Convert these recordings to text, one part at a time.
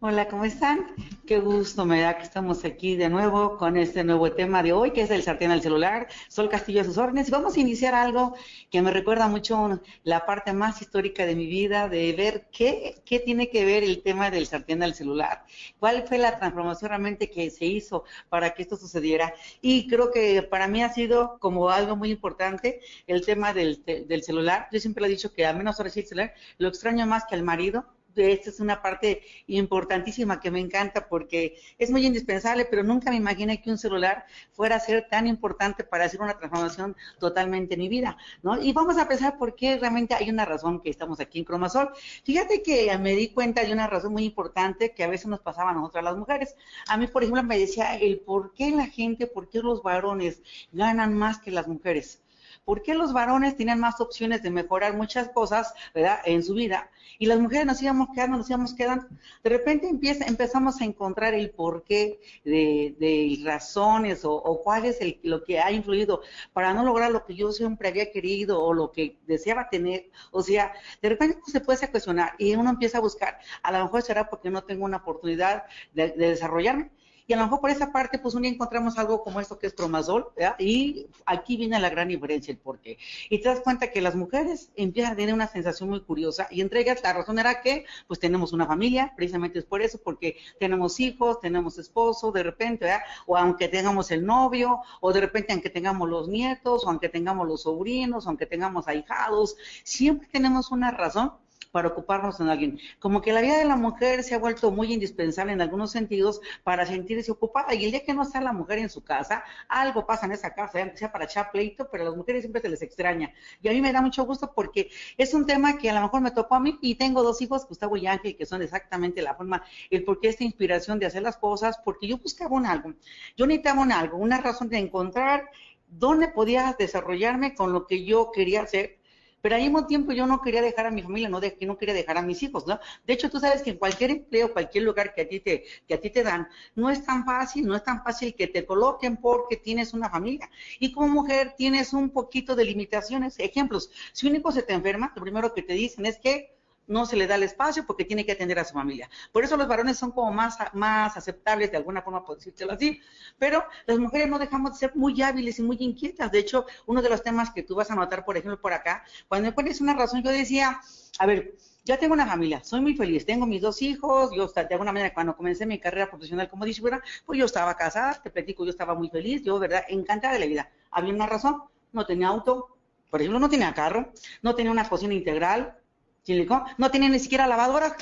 Hola, ¿cómo están? Qué gusto me da que estamos aquí de nuevo con este nuevo tema de hoy, que es el sartén al celular. Sol Castillo a sus órdenes. Vamos a iniciar algo que me recuerda mucho la parte más histórica de mi vida, de ver qué, qué tiene que ver el tema del sartén al celular. ¿Cuál fue la transformación realmente que se hizo para que esto sucediera? Y creo que para mí ha sido como algo muy importante el tema del, del celular. Yo siempre le he dicho que al menos ahora sí el celular lo extraño más que al marido esta es una parte importantísima que me encanta porque es muy indispensable, pero nunca me imaginé que un celular fuera a ser tan importante para hacer una transformación totalmente en mi vida, ¿no? Y vamos a pensar por qué realmente hay una razón que estamos aquí en Cromasol. Fíjate que me di cuenta de una razón muy importante que a veces nos pasaba a nosotras las mujeres. A mí, por ejemplo, me decía el por qué la gente, por qué los varones ganan más que las mujeres. ¿Por qué los varones tienen más opciones de mejorar muchas cosas, ¿verdad? En su vida y las mujeres nos íbamos quedando, nos íbamos quedando. De repente empieza, empezamos a encontrar el porqué de, de razones o, cuál es el, lo que ha influido para no lograr lo que yo siempre había querido o lo que deseaba tener. O sea, de repente se puede cuestionar y uno empieza a buscar, a lo mejor será porque no tengo una oportunidad de desarrollarme y a lo mejor por esa parte, pues un día encontramos algo como esto que es promazol, y aquí viene la gran diferencia, el porqué. Y te das cuenta que las mujeres empiezan a tener una sensación muy curiosa, y entre ellas la razón era que, pues tenemos una familia, precisamente es por eso, porque tenemos hijos, tenemos esposo, de repente, ¿verdad? o aunque tengamos el novio, o de repente aunque tengamos los nietos, o aunque tengamos los sobrinos, o aunque tengamos ahijados, siempre tenemos una razón para ocuparnos en alguien. Como que la vida de la mujer se ha vuelto muy indispensable en algunos sentidos para sentirse ocupada y el día que no está la mujer en su casa, algo pasa en esa casa, sea para echar pleito, pero a las mujeres siempre se les extraña. Y a mí me da mucho gusto porque es un tema que a lo mejor me tocó a mí y tengo dos hijos, Gustavo y Ángel, que son exactamente la forma, el por qué esta inspiración de hacer las cosas, porque yo buscaba un algo, yo necesitaba un algo, una razón de encontrar dónde podía desarrollarme con lo que yo quería hacer pero al mismo tiempo yo no quería dejar a mi familia, no, de, no quería dejar a mis hijos, ¿no? De hecho, tú sabes que en cualquier empleo, cualquier lugar que a ti te, que a ti te dan, no es tan fácil, no es tan fácil que te coloquen porque tienes una familia. Y como mujer tienes un poquito de limitaciones. Ejemplos, si un hijo se te enferma, lo primero que te dicen es que no se le da el espacio porque tiene que atender a su familia. Por eso los varones son como más, más aceptables, de alguna forma, por decírtelo así, pero las mujeres no dejamos de ser muy hábiles y muy inquietas. De hecho, uno de los temas que tú vas a notar, por ejemplo, por acá, cuando me pones una razón, yo decía, a ver, ya tengo una familia, soy muy feliz, tengo mis dos hijos, yo de alguna manera cuando comencé mi carrera profesional como distribuidora, pues yo estaba casada, te platico, yo estaba muy feliz, yo, ¿verdad? Encantada de la vida. Había una razón, no tenía auto, por ejemplo, no tenía carro, no tenía una cocina integral, no tiene ni siquiera lavadora.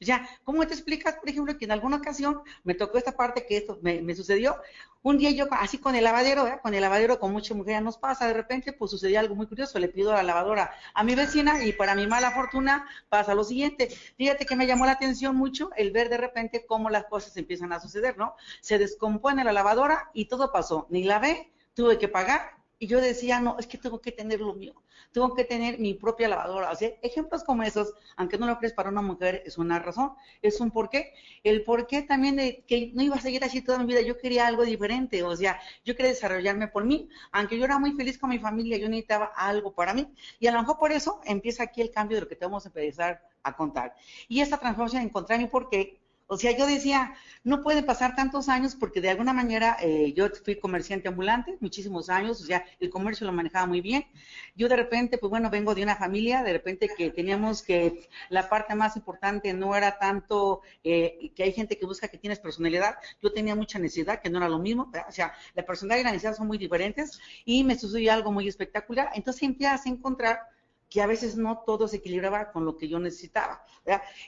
Ya, ¿cómo te explicas, por ejemplo, que en alguna ocasión me tocó esta parte que esto me, sucedió? Un día yo, así con el lavadero, con el lavadero, con mucha mujer nos pasa, de repente, pues sucedió algo muy curioso. Le pido a la lavadora a mi vecina y para mi mala fortuna pasa lo siguiente. Fíjate que me llamó la atención mucho el ver de repente cómo las cosas empiezan a suceder, ¿no? Se descompone la lavadora y todo pasó. Ni la ve, tuve que pagar y yo decía, no, es que tengo que tener lo mío, tengo que tener mi propia lavadora. O sea, ejemplos como esos, aunque no lo crees para una mujer, es una razón, es un porqué. El porqué también de que no iba a seguir así toda mi vida, yo quería algo diferente, o sea, yo quería desarrollarme por mí. Aunque yo era muy feliz con mi familia, yo necesitaba algo para mí. Y a lo mejor por eso empieza aquí el cambio de lo que te vamos a empezar a contar. Y esta transformación encontrar mi porqué o sea, yo decía, no puede pasar tantos años porque de alguna manera eh, yo fui comerciante ambulante muchísimos años, o sea, el comercio lo manejaba muy bien. Yo de repente, pues bueno, vengo de una familia, de repente que teníamos que la parte más importante no era tanto eh, que hay gente que busca que tienes personalidad, yo tenía mucha necesidad, que no era lo mismo, o sea, la personalidad y la necesidad son muy diferentes y me sucedió algo muy espectacular. Entonces empiezas a encontrar que a veces no todo se equilibraba con lo que yo necesitaba.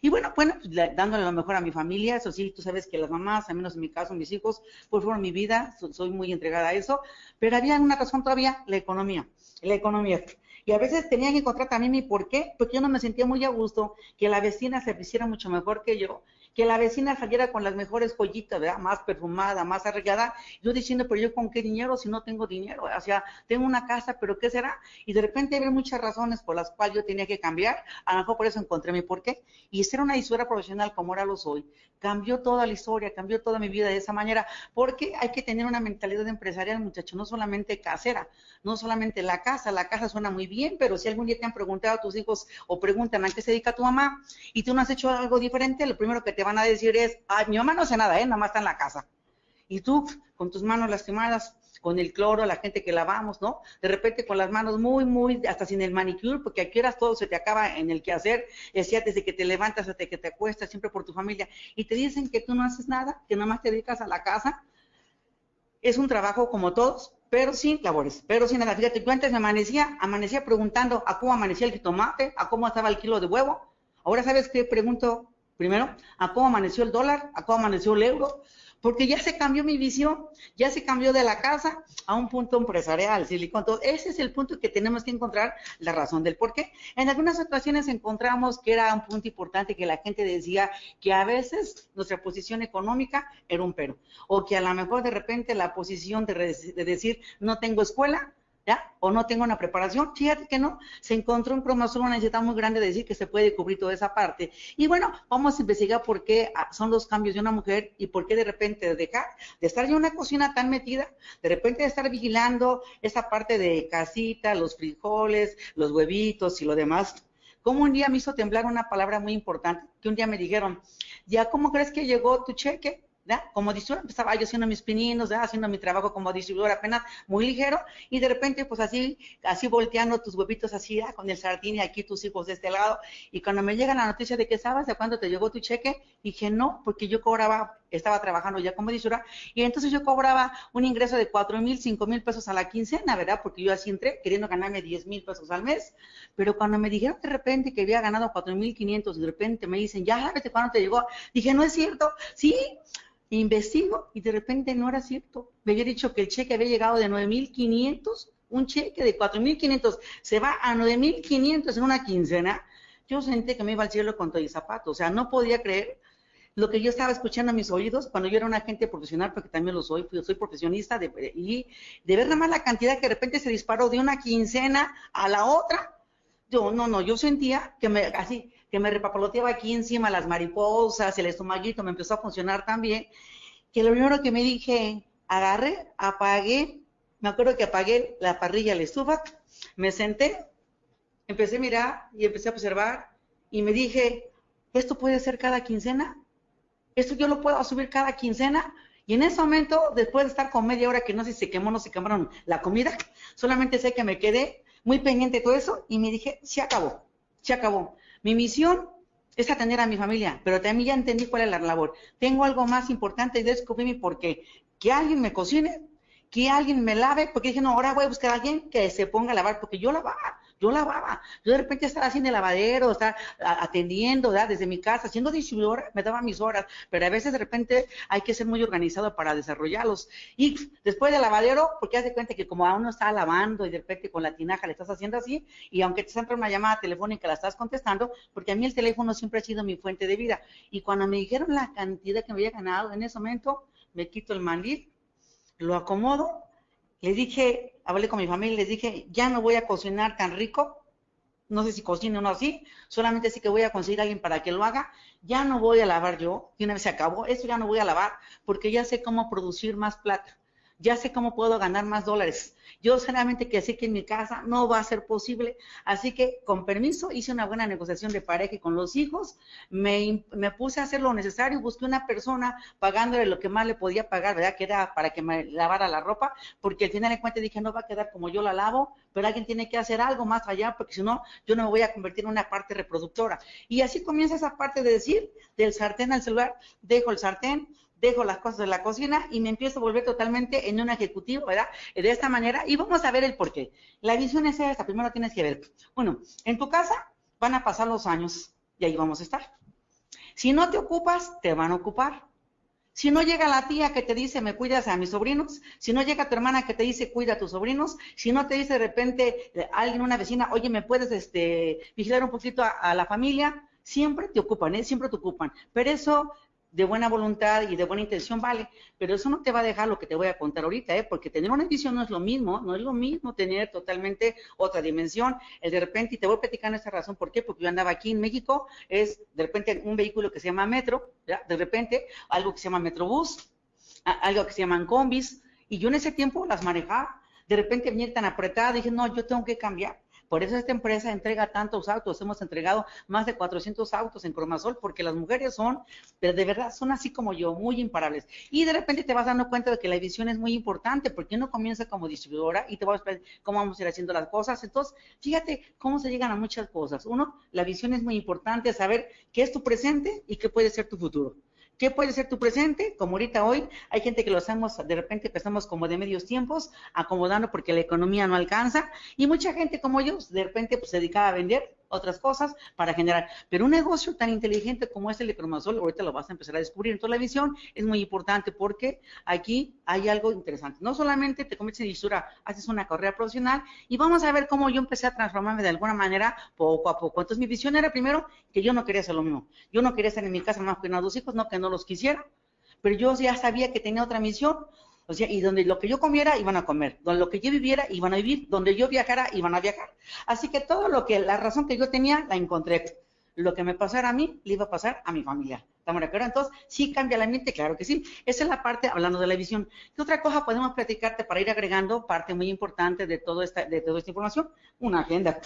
Y bueno, bueno, pues, dándole lo mejor a mi familia, eso sí, tú sabes que las mamás, al menos en mi caso, mis hijos, pues fueron mi vida, soy muy entregada a eso, pero había una razón todavía, la economía, la economía. Y a veces tenía que encontrar también mi por qué, porque yo no me sentía muy a gusto que la vecina se hiciera mucho mejor que yo, que la vecina saliera con las mejores joyitas, ¿verdad? Más perfumada, más arreglada. Yo diciendo, pero yo con qué dinero si no tengo dinero, o sea, tengo una casa, pero ¿qué será? Y de repente había muchas razones por las cuales yo tenía que cambiar, a lo mejor por eso encontré mi porqué. Y ser una historia profesional como ahora lo soy, cambió toda la historia, cambió toda mi vida de esa manera, porque hay que tener una mentalidad empresarial, muchacho, no solamente casera, no solamente la casa, la casa suena muy bien, pero si algún día te han preguntado a tus hijos o preguntan a qué se dedica tu mamá y tú no has hecho algo diferente, lo primero que te van a decir es, ay, mi mamá no hace nada, ¿eh? nada más está en la casa. Y tú, con tus manos lastimadas, con el cloro, la gente que lavamos, ¿no? De repente con las manos muy, muy, hasta sin el manicure, porque aquí eras todo se te acaba en el quehacer, decía desde que te levantas hasta que te acuestas, siempre por tu familia, y te dicen que tú no haces nada, que nada más te dedicas a la casa. Es un trabajo como todos, pero sin labores, pero sin nada. Fíjate, yo antes me amanecía, amanecía preguntando a cómo amanecía el tomate, a cómo estaba el kilo de huevo. Ahora, ¿sabes qué? Pregunto primero, a cómo amaneció el dólar, a cómo amaneció el euro, porque ya se cambió mi visión, ya se cambió de la casa a un punto empresarial, silicón. Ese es el punto que tenemos que encontrar la razón del por qué. En algunas ocasiones encontramos que era un punto importante que la gente decía que a veces nuestra posición económica era un pero, o que a lo mejor de repente la posición de, de decir no tengo escuela ¿ya? O no tengo una preparación, fíjate que no, se encontró un cromosoma, una necesidad muy grande de decir que se puede cubrir toda esa parte. Y bueno, vamos a investigar por qué ah, son los cambios de una mujer y por qué de repente de dejar de estar en una cocina tan metida, de repente de estar vigilando esa parte de casita, los frijoles, los huevitos y lo demás. Como un día me hizo temblar una palabra muy importante, que un día me dijeron, ¿ya cómo crees que llegó tu cheque? Como distribuidora empezaba yo haciendo mis pininos, haciendo mi trabajo como distribuidora apenas muy ligero y de repente pues así, así volteando tus huevitos así con el sardín y aquí tus hijos de este lado. Y cuando me llega la noticia de que sabes de cuándo te llegó tu cheque, dije no, porque yo cobraba, estaba trabajando ya como distribuidora y entonces yo cobraba un ingreso de cuatro mil, cinco mil pesos a la quincena, ¿verdad? Porque yo así entré queriendo ganarme diez mil pesos al mes, pero cuando me dijeron de repente que había ganado cuatro mil quinientos de repente me dicen, ya sabes de cuándo te llegó, dije no es cierto, sí, investigo y de repente no era cierto. Me había dicho que el cheque había llegado de 9.500, un cheque de 4.500 se va a 9.500 en una quincena. Yo sentí que me iba al cielo con todo y zapato. O sea, no podía creer lo que yo estaba escuchando a mis oídos cuando yo era una agente profesional, porque también lo soy, soy profesionista, de, y de ver nada más la cantidad que de repente se disparó de una quincena a la otra. Yo, no, no, yo sentía que me, así, que me repapaloteaba aquí encima las mariposas, el estomaguito me empezó a funcionar también, que lo primero que me dije, agarré, apagué, me acuerdo que apagué la parrilla, la estufa, me senté, empecé a mirar y empecé a observar y me dije, ¿esto puede ser cada quincena? ¿Esto yo lo puedo subir cada quincena? Y en ese momento, después de estar con media hora que no sé si se quemó o no se quemaron la comida, solamente sé que me quedé muy pendiente de todo eso y me dije, se acabó, se acabó. Mi misión es atender a mi familia, pero también ya entendí cuál es la labor. Tengo algo más importante y descubrí mi por qué. Que alguien me cocine, que alguien me lave, porque dije, no, ahora voy a buscar a alguien que se ponga a lavar, porque yo lavaba, yo lavaba. Yo de repente estaba haciendo el lavadero, estaba atendiendo, ¿verdad? Desde mi casa, siendo distribuidor, me daba mis horas, pero a veces de repente hay que ser muy organizado para desarrollarlos. Y después del lavadero, porque haz de cuenta que como a uno está lavando y de repente con la tinaja le estás haciendo así, y aunque te entra una llamada telefónica la estás contestando, porque a mí el teléfono siempre ha sido mi fuente de vida. Y cuando me dijeron la cantidad que me había ganado en ese momento, me quito el mandil lo acomodo, le dije, hablé con mi familia, les dije, ya no voy a cocinar tan rico, no sé si cocino o no así, solamente sí que voy a conseguir a alguien para que lo haga, ya no voy a lavar yo, y una vez se acabó, esto ya no voy a lavar, porque ya sé cómo producir más plata, ya sé cómo puedo ganar más dólares, yo solamente que sé que en mi casa no va a ser posible, así que con permiso hice una buena negociación de pareja con los hijos, me, puse a hacer lo necesario, busqué una persona pagándole lo que más le podía pagar, ¿verdad? Que era para que me lavara la ropa, porque al final de cuentas dije, no va a quedar como yo la lavo, pero alguien tiene que hacer algo más allá, porque si no, yo no me voy a convertir en una parte reproductora. Y así comienza esa parte de decir, del sartén al celular, dejo el sartén, dejo las cosas en la cocina y me empiezo a volver totalmente en un ejecutivo, ¿verdad? De esta manera, y vamos a ver el por qué. La visión es esta, primero tienes que ver. Bueno, en tu casa van a pasar los años y ahí vamos a estar. Si no te ocupas, te van a ocupar. Si no llega la tía que te dice, me cuidas a mis sobrinos, si no llega tu hermana que te dice, cuida a tus sobrinos, si no te dice de repente eh, alguien, una vecina, oye, ¿me puedes este, vigilar un poquito a, a la familia? siempre te ocupan, ¿eh? siempre te ocupan. Pero eso de buena voluntad y de buena intención, vale, pero eso no te va a dejar lo que te voy a contar ahorita, ¿eh? porque tener una visión no es lo mismo, no es lo mismo tener totalmente otra dimensión. El de repente, y te voy a platicar esa razón, ¿por qué? Porque yo andaba aquí en México, es de repente un vehículo que se llama Metro, de repente algo que se llama Metrobús, algo que se llaman combis, y yo en ese tiempo las manejaba, de repente venía tan apretada, dije, no, yo tengo que cambiar por eso esta empresa entrega tantos autos. Hemos entregado más de 400 autos en Cromasol porque las mujeres son, pero de verdad son así como yo, muy imparables. Y de repente te vas dando cuenta de que la visión es muy importante porque uno comienza como distribuidora y te vas a ver cómo vamos a ir haciendo las cosas. Entonces, fíjate cómo se llegan a muchas cosas. Uno, la visión es muy importante, saber qué es tu presente y qué puede ser tu futuro. ¿Qué puede ser tu presente? Como ahorita hoy, hay gente que lo hacemos, de repente empezamos como de medios tiempos, acomodando porque la economía no alcanza, y mucha gente como yo, de repente pues, se dedicaba a vender otras cosas para generar. Pero un negocio tan inteligente como es el de Cromasol, ahorita lo vas a empezar a descubrir. Entonces la visión es muy importante porque aquí hay algo interesante. No solamente te conviertes en disura, haces una carrera profesional y vamos a ver cómo yo empecé a transformarme de alguna manera poco a poco. Entonces mi visión era primero que yo no quería hacer lo mismo. Yo no quería estar en mi casa más que dos hijos, no que no los quisiera, pero yo ya sabía que tenía otra misión o sea, y donde lo que yo comiera iban a comer, donde lo que yo viviera iban a vivir, donde yo viajara iban a viajar. Así que todo lo que, la razón que yo tenía, la encontré. Lo que me pasara a mí, le iba a pasar a mi familia. ¿Estamos de acuerdo? Entonces, sí cambia la mente, claro que sí. Esa es la parte, hablando de la visión. ¿Qué otra cosa podemos platicarte para ir agregando parte muy importante de, todo esta, de toda esta información? Una agenda.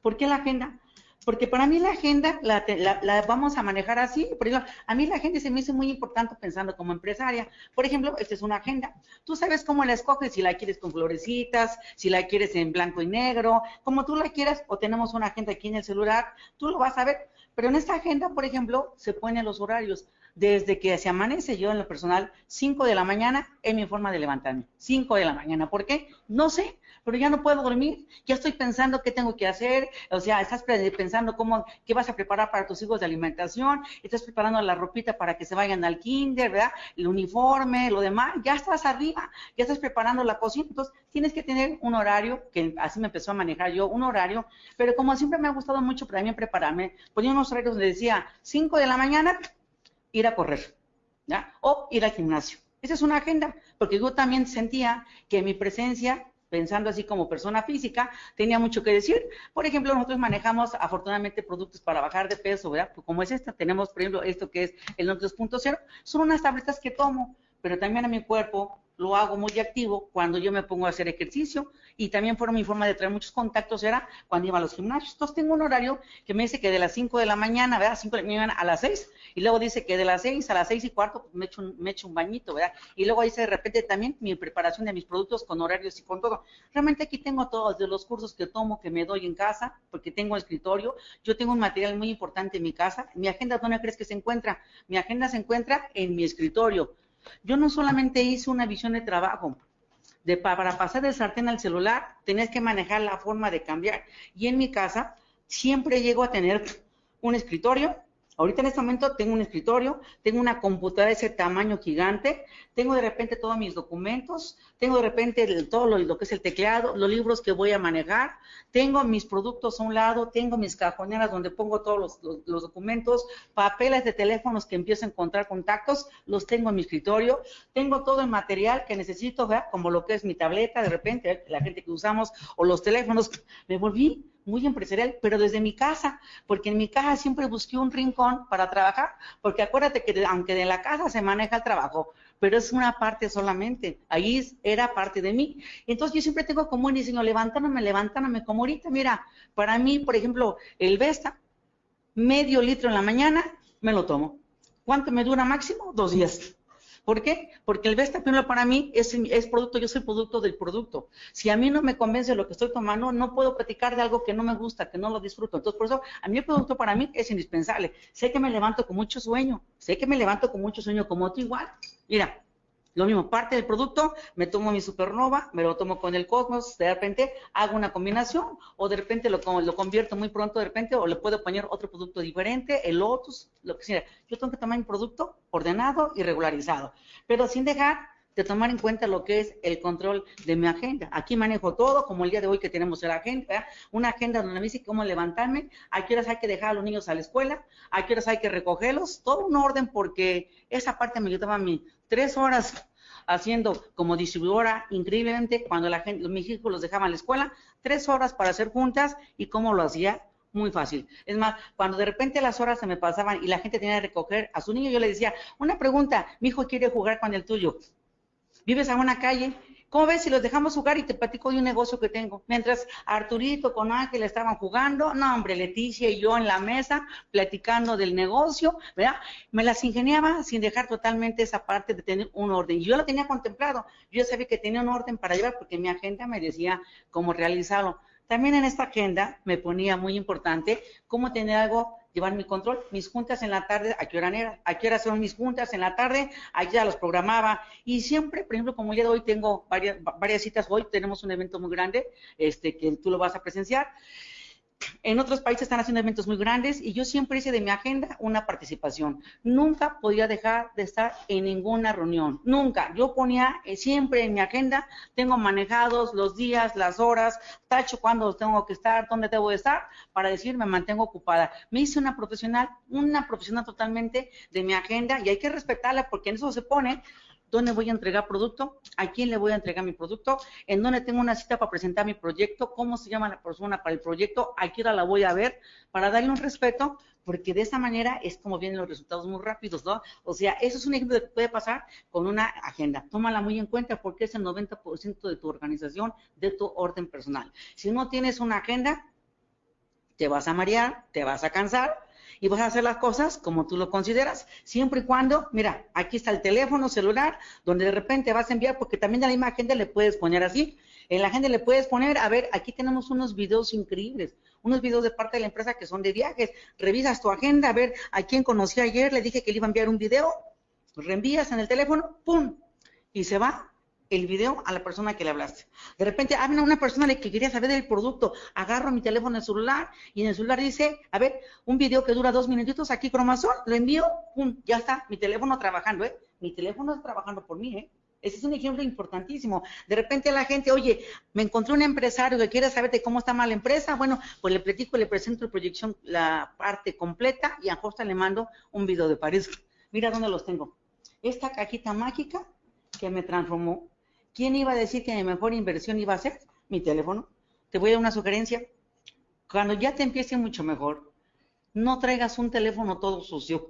¿Por qué la agenda? Porque para mí la agenda la, vamos a manejar así. Por ejemplo, a mí la agenda se me hizo muy importante pensando como empresaria. Por ejemplo, esta es una agenda. Tú sabes cómo la escoges, si la quieres con florecitas, si la quieres en blanco y negro, como tú la quieras, o tenemos una agenda aquí en el celular, tú lo vas a ver. Pero en esta agenda, por ejemplo, se ponen los horarios. Desde que se amanece yo en lo personal, 5 de la mañana es mi forma de levantarme. 5 de la mañana. ¿Por qué? No sé pero ya no puedo dormir, ya estoy pensando qué tengo que hacer, o sea, estás pensando cómo, qué vas a preparar para tus hijos de alimentación, estás preparando la ropita para que se vayan al kinder, ¿verdad? El uniforme, lo demás, ya estás arriba, ya estás preparando la cocina, entonces tienes que tener un horario, que así me empezó a manejar yo, un horario, pero como siempre me ha gustado mucho también prepararme, ponía unos horarios donde decía 5 de la mañana, ir a correr, ¿ya? O ir al gimnasio. Esa es una agenda, porque yo también sentía que mi presencia pensando así como persona física, tenía mucho que decir. Por ejemplo, nosotros manejamos afortunadamente productos para bajar de peso, ¿verdad? Pues como es esta, tenemos, por ejemplo, esto que es el NOT 2.0, son unas tabletas que tomo, pero también a mi cuerpo lo hago muy activo cuando yo me pongo a hacer ejercicio y también fueron mi forma de traer muchos contactos era cuando iba a los gimnasios. Entonces tengo un horario que me dice que de las 5 de la mañana, ¿verdad? 5 de la mañana a las 6 y luego dice que de las 6 a las 6 y cuarto pues, me echo un, me echo un bañito, ¿verdad? Y luego dice de repente también mi preparación de mis productos con horarios y con todo. Realmente aquí tengo todos de los cursos que tomo, que me doy en casa, porque tengo escritorio. Yo tengo un material muy importante en mi casa. Mi agenda, ¿dónde crees que se encuentra? Mi agenda se encuentra en mi escritorio yo no solamente hice una visión de trabajo, de para pasar del sartén al celular, tenías que manejar la forma de cambiar. Y en mi casa siempre llego a tener un escritorio Ahorita en este momento tengo un escritorio, tengo una computadora de ese tamaño gigante, tengo de repente todos mis documentos, tengo de repente todo lo, que es el teclado, los libros que voy a manejar, tengo mis productos a un lado, tengo mis cajoneras donde pongo todos los, documentos, papeles de teléfonos que empiezo a encontrar contactos, los tengo en mi escritorio, tengo todo el material que necesito, como lo que es mi tableta, de repente la gente que usamos, o los teléfonos, me volví muy empresarial, pero desde mi casa, porque en mi casa siempre busqué un rincón para trabajar, porque acuérdate que aunque de la casa se maneja el trabajo, pero es una parte solamente, ahí era parte de mí. Entonces yo siempre tengo como un diseño, levantándome, levantándome, como ahorita, mira, para mí, por ejemplo, el Vesta, medio litro en la mañana, me lo tomo. ¿Cuánto me dura máximo? Dos días. ¿Por qué? Porque el Vesta primero para mí es, es, producto, yo soy producto del producto. Si a mí no me convence lo que estoy tomando, no puedo platicar de algo que no me gusta, que no lo disfruto. Entonces, por eso, a mí el producto para mí es indispensable. Sé que me levanto con mucho sueño, sé que me levanto con mucho sueño como tú igual. Mira, lo mismo, parte del producto, me tomo mi supernova, me lo tomo con el cosmos, de repente hago una combinación, o de repente lo, lo convierto muy pronto, de repente, o le puedo poner otro producto diferente, el Lotus, lo que sea. Yo tengo que tomar mi producto ordenado y regularizado, pero sin dejar de tomar en cuenta lo que es el control de mi agenda. Aquí manejo todo, como el día de hoy que tenemos la agenda, una agenda donde me dice cómo levantarme, a qué horas hay que dejar a los niños a la escuela, a qué horas hay que recogerlos, todo un orden porque esa parte me ayudaba a mí tres horas haciendo como distribuidora increíblemente cuando la gente, mis hijos los dejaban la escuela, tres horas para hacer juntas y cómo lo hacía muy fácil. Es más, cuando de repente las horas se me pasaban y la gente tenía que recoger a su niño, yo le decía, una pregunta, mi hijo quiere jugar con el tuyo. Vives a una calle, ¿cómo ves si los dejamos jugar y te platico de un negocio que tengo? Mientras Arturito con Ángel estaban jugando, no hombre, Leticia y yo en la mesa platicando del negocio, ¿verdad? Me las ingeniaba sin dejar totalmente esa parte de tener un orden. Yo lo tenía contemplado, yo sabía que tenía un orden para llevar porque mi agenda me decía cómo realizarlo. También en esta agenda me ponía muy importante cómo tener algo, llevar mi control, mis juntas en la tarde, a qué hora era, a qué hora son mis juntas en la tarde, ahí ya los programaba. Y siempre, por ejemplo, como el día de hoy tengo varias, varias citas, hoy tenemos un evento muy grande, este, que tú lo vas a presenciar, en otros países están haciendo eventos muy grandes y yo siempre hice de mi agenda una participación. Nunca podía dejar de estar en ninguna reunión, nunca. Yo ponía eh, siempre en mi agenda, tengo manejados los días, las horas, tacho cuándo tengo que estar, dónde tengo que estar, para decir me mantengo ocupada. Me hice una profesional, una profesional totalmente de mi agenda y hay que respetarla porque en eso se pone dónde voy a entregar producto, a quién le voy a entregar mi producto, en dónde tengo una cita para presentar mi proyecto, cómo se llama la persona para el proyecto, a qué hora la voy a ver, para darle un respeto, porque de esa manera es como vienen los resultados muy rápidos, ¿no? O sea, eso es un ejemplo que puede pasar con una agenda. Tómala muy en cuenta porque es el 90% de tu organización, de tu orden personal. Si no tienes una agenda, te vas a marear, te vas a cansar, y vas a hacer las cosas como tú lo consideras, siempre y cuando, mira, aquí está el teléfono celular, donde de repente vas a enviar, porque también a la misma agenda le puedes poner así, en la agenda le puedes poner, a ver, aquí tenemos unos videos increíbles, unos videos de parte de la empresa que son de viajes, revisas tu agenda, a ver, a quién conocí ayer, le dije que le iba a enviar un video, reenvías en el teléfono, ¡pum! Y se va el video a la persona que le hablaste. De repente, habla una persona que quería saber del producto, agarro mi teléfono en el celular y en el celular dice, a ver, un video que dura dos minutitos aquí, cromazón, lo envío, pum, ya está, mi teléfono trabajando, ¿eh? Mi teléfono está trabajando por mí, ¿eh? Ese es un ejemplo importantísimo. De repente la gente, oye, me encontré un empresario que quiere saber de cómo está mal la empresa. Bueno, pues le platico, le presento la proyección, la parte completa y a Costa le mando un video de París. Mira dónde los tengo. Esta cajita mágica que me transformó ¿Quién iba a decir que mi mejor inversión iba a ser? Mi teléfono. Te voy a dar una sugerencia. Cuando ya te empiece mucho mejor, no traigas un teléfono todo sucio.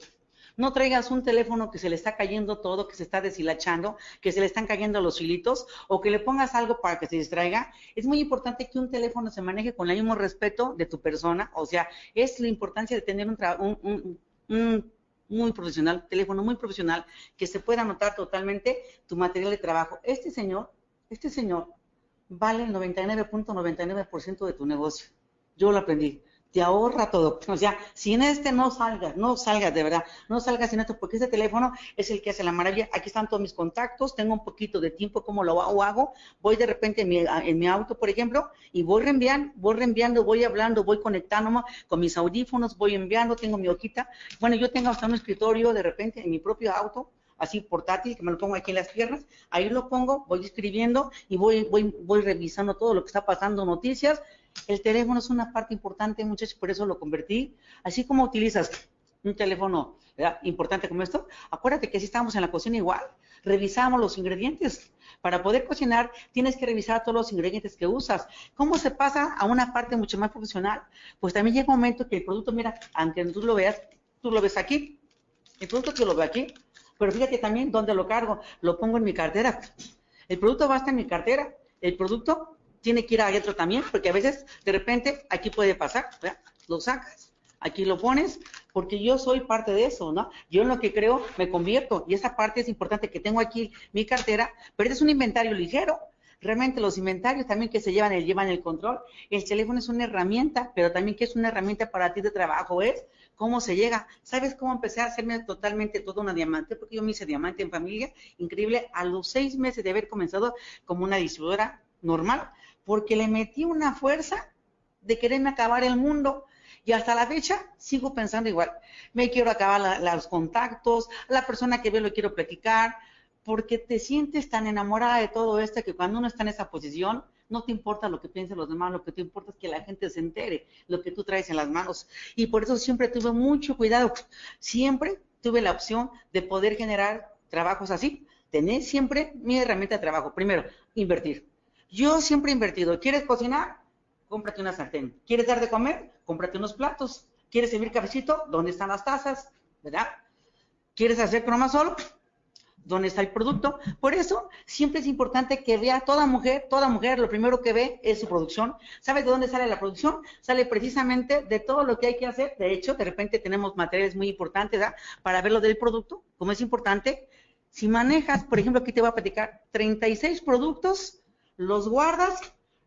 No traigas un teléfono que se le está cayendo todo, que se está deshilachando, que se le están cayendo los hilitos, o que le pongas algo para que se distraiga. Es muy importante que un teléfono se maneje con el mismo respeto de tu persona. O sea, es la importancia de tener un, un muy profesional, teléfono muy profesional, que se pueda anotar totalmente tu material de trabajo. Este señor, este señor vale el 99.99% de tu negocio. Yo lo aprendí te ahorra todo. O sea, si en este no salgas, no salgas de verdad, no salgas en esto, porque este teléfono es el que hace la maravilla. Aquí están todos mis contactos, tengo un poquito de tiempo, ¿cómo lo hago? Voy de repente en mi, en mi auto, por ejemplo, y voy reenviando, voy reenviando, voy hablando, voy conectándome con mis audífonos, voy enviando, tengo mi hojita. Bueno, yo tengo hasta un escritorio de repente en mi propio auto, así portátil, que me lo pongo aquí en las piernas, ahí lo pongo, voy escribiendo y voy, voy, voy revisando todo lo que está pasando, noticias, el teléfono es una parte importante, muchachos, por eso lo convertí. Así como utilizas un teléfono importante como esto, acuérdate que si estamos en la cocina igual, revisamos los ingredientes. Para poder cocinar tienes que revisar todos los ingredientes que usas. ¿Cómo se pasa a una parte mucho más profesional? Pues también llega un momento que el producto, mira, aunque tú lo veas, tú lo ves aquí, el producto que lo veo aquí, pero fíjate también dónde lo cargo, lo pongo en mi cartera. El producto va a en mi cartera, el producto tiene que ir adentro también, porque a veces de repente aquí puede pasar, lo sacas, aquí lo pones, porque yo soy parte de eso, ¿no? Yo en lo que creo me convierto y esa parte es importante que tengo aquí mi cartera, pero es un inventario ligero. Realmente los inventarios también que se llevan el llevan el control. El teléfono es una herramienta, pero también que es una herramienta para ti de trabajo es cómo se llega. ¿Sabes cómo empecé a hacerme totalmente toda una diamante? Porque yo me hice diamante en familia, increíble, a los seis meses de haber comenzado como una distribuidora normal porque le metí una fuerza de quererme acabar el mundo. Y hasta la fecha sigo pensando igual. Me quiero acabar los contactos, la persona que veo lo quiero platicar, porque te sientes tan enamorada de todo esto que cuando uno está en esa posición, no te importa lo que piensen los demás, lo que te importa es que la gente se entere lo que tú traes en las manos. Y por eso siempre tuve mucho cuidado. Siempre tuve la opción de poder generar trabajos así. Tener siempre mi herramienta de trabajo. Primero, invertir. Yo siempre he invertido. ¿Quieres cocinar? Cómprate una sartén. ¿Quieres dar de comer? Cómprate unos platos. ¿Quieres servir cafecito? ¿Dónde están las tazas? ¿Verdad? ¿Quieres hacer cromasol? ¿Dónde está el producto? Por eso siempre es importante que vea toda mujer, toda mujer, lo primero que ve es su producción. ¿Sabe de dónde sale la producción? Sale precisamente de todo lo que hay que hacer. De hecho, de repente tenemos materiales muy importantes ¿verdad? para ver lo del producto, como es importante. Si manejas, por ejemplo, aquí te voy a platicar 36 productos, los guardas,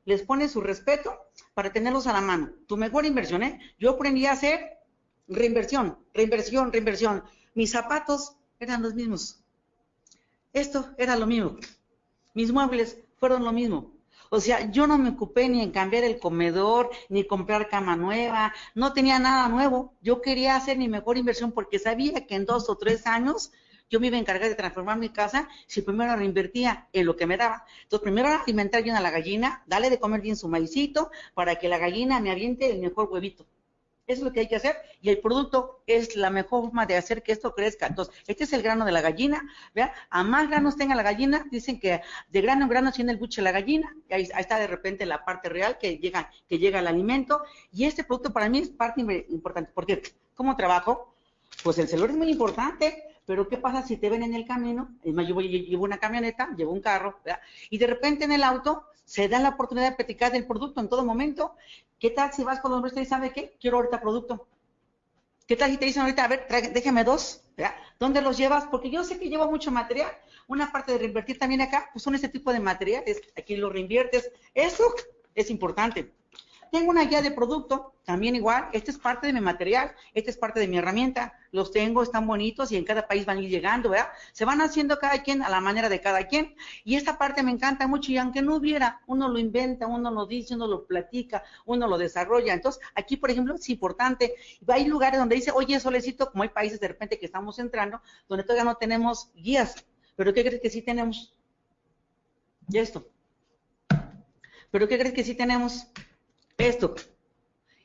les pones su respeto para tenerlos a la mano. Tu mejor inversión, ¿eh? Yo aprendí a hacer reinversión, reinversión, reinversión. Mis zapatos eran los mismos esto era lo mismo. Mis muebles fueron lo mismo. O sea, yo no me ocupé ni en cambiar el comedor, ni comprar cama nueva, no tenía nada nuevo. Yo quería hacer mi mejor inversión porque sabía que en dos o tres años yo me iba a encargar de transformar mi casa si primero reinvertía en lo que me daba. Entonces, primero alimentar bien a la gallina, darle de comer bien su maicito para que la gallina me aviente el mejor huevito es lo que hay que hacer y el producto es la mejor forma de hacer que esto crezca. Entonces, este es el grano de la gallina, ¿vea? A más granos tenga la gallina, dicen que de grano en grano tiene el buche la gallina, y ahí, está de repente la parte real que llega, que llega al alimento, y este producto para mí es parte importante, porque ¿cómo trabajo? Pues el celular es muy importante, pero ¿qué pasa si te ven en el camino? Es más, yo llevo una camioneta, llevo un carro, ¿verdad? y de repente en el auto se da la oportunidad de platicar del producto en todo momento. ¿Qué tal si vas con los y sabe qué? Quiero ahorita producto. ¿Qué tal si te dicen ahorita, a ver, déjame dos? ¿Dónde los llevas? Porque yo sé que llevo mucho material. Una parte de reinvertir también acá, pues son ese tipo de materiales. Aquí lo reinviertes. Eso es importante. Tengo una guía de producto, también igual, este es parte de mi material, este es parte de mi herramienta, los tengo, están bonitos y en cada país van a ir llegando, ¿verdad? Se van haciendo cada quien a la manera de cada quien y esta parte me encanta mucho y aunque no hubiera, uno lo inventa, uno lo dice, uno lo platica, uno lo desarrolla. Entonces, aquí, por ejemplo, es importante, hay lugares donde dice, oye, solecito, como hay países de repente que estamos entrando, donde todavía no tenemos guías, pero ¿qué crees que sí tenemos? Y esto. ¿Pero qué crees que sí tenemos? Esto.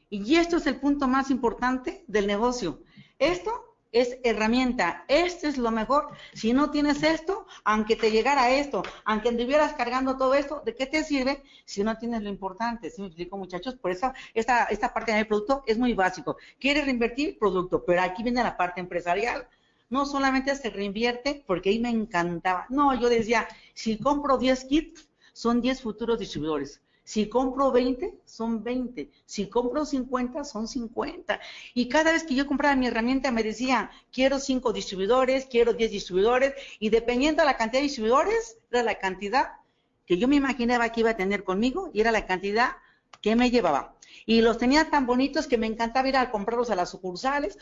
Y esto es el punto más importante del negocio. Esto es herramienta. Esto es lo mejor. Si no tienes esto, aunque te llegara esto, aunque anduvieras cargando todo esto, ¿de qué te sirve si no tienes lo importante? ¿Sí me explico, muchachos? Por eso esta, esta parte del producto es muy básico. ¿Quieres reinvertir? Producto. Pero aquí viene la parte empresarial. No solamente se reinvierte, porque ahí me encantaba. No, yo decía, si compro 10 kits, son 10 futuros distribuidores. Si compro 20, son 20. Si compro 50, son 50. Y cada vez que yo compraba mi herramienta me decía, quiero 5 distribuidores, quiero 10 distribuidores, y dependiendo de la cantidad de distribuidores, era la cantidad que yo me imaginaba que iba a tener conmigo y era la cantidad que me llevaba. Y los tenía tan bonitos que me encantaba ir a comprarlos a las sucursales,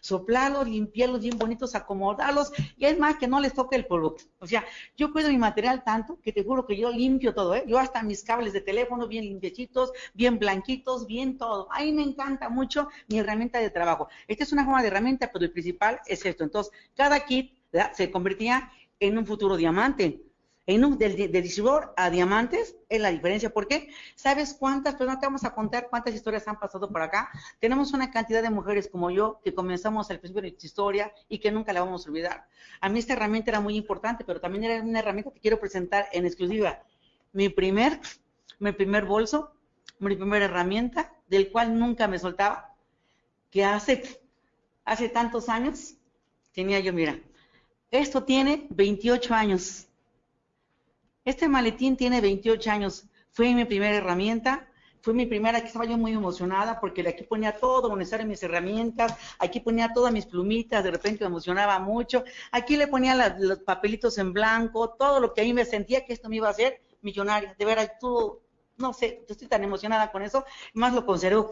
soplarlos, limpiarlos bien bonitos, acomodarlos, y es más que no les toque el polvo. O sea, yo cuido mi material tanto que te juro que yo limpio todo, ¿eh? Yo hasta mis cables de teléfono bien limpiecitos, bien blanquitos, bien todo. Ahí me encanta mucho mi herramienta de trabajo. Esta es una forma de herramienta, pero el principal es esto. Entonces, cada kit se convertía en un futuro diamante en un, del, distribuidor a diamantes es la diferencia. ¿Por qué? ¿Sabes cuántas? Pero no te vamos a contar cuántas historias han pasado por acá. Tenemos una cantidad de mujeres como yo que comenzamos al principio de nuestra historia y que nunca la vamos a olvidar. A mí esta herramienta era muy importante, pero también era una herramienta que quiero presentar en exclusiva. Mi primer, mi primer bolso, mi primera herramienta, del cual nunca me soltaba, que hace, hace tantos años tenía yo, mira, esto tiene 28 años este maletín tiene 28 años. Fue mi primera herramienta. Fue mi primera, que estaba yo muy emocionada porque aquí ponía todo lo necesario mis herramientas, aquí ponía todas mis plumitas, de repente me emocionaba mucho. Aquí le ponía los papelitos en blanco, todo lo que a mí me sentía que esto me iba a hacer millonaria. De verdad, tú, no sé, yo estoy tan emocionada con eso, más lo conservo.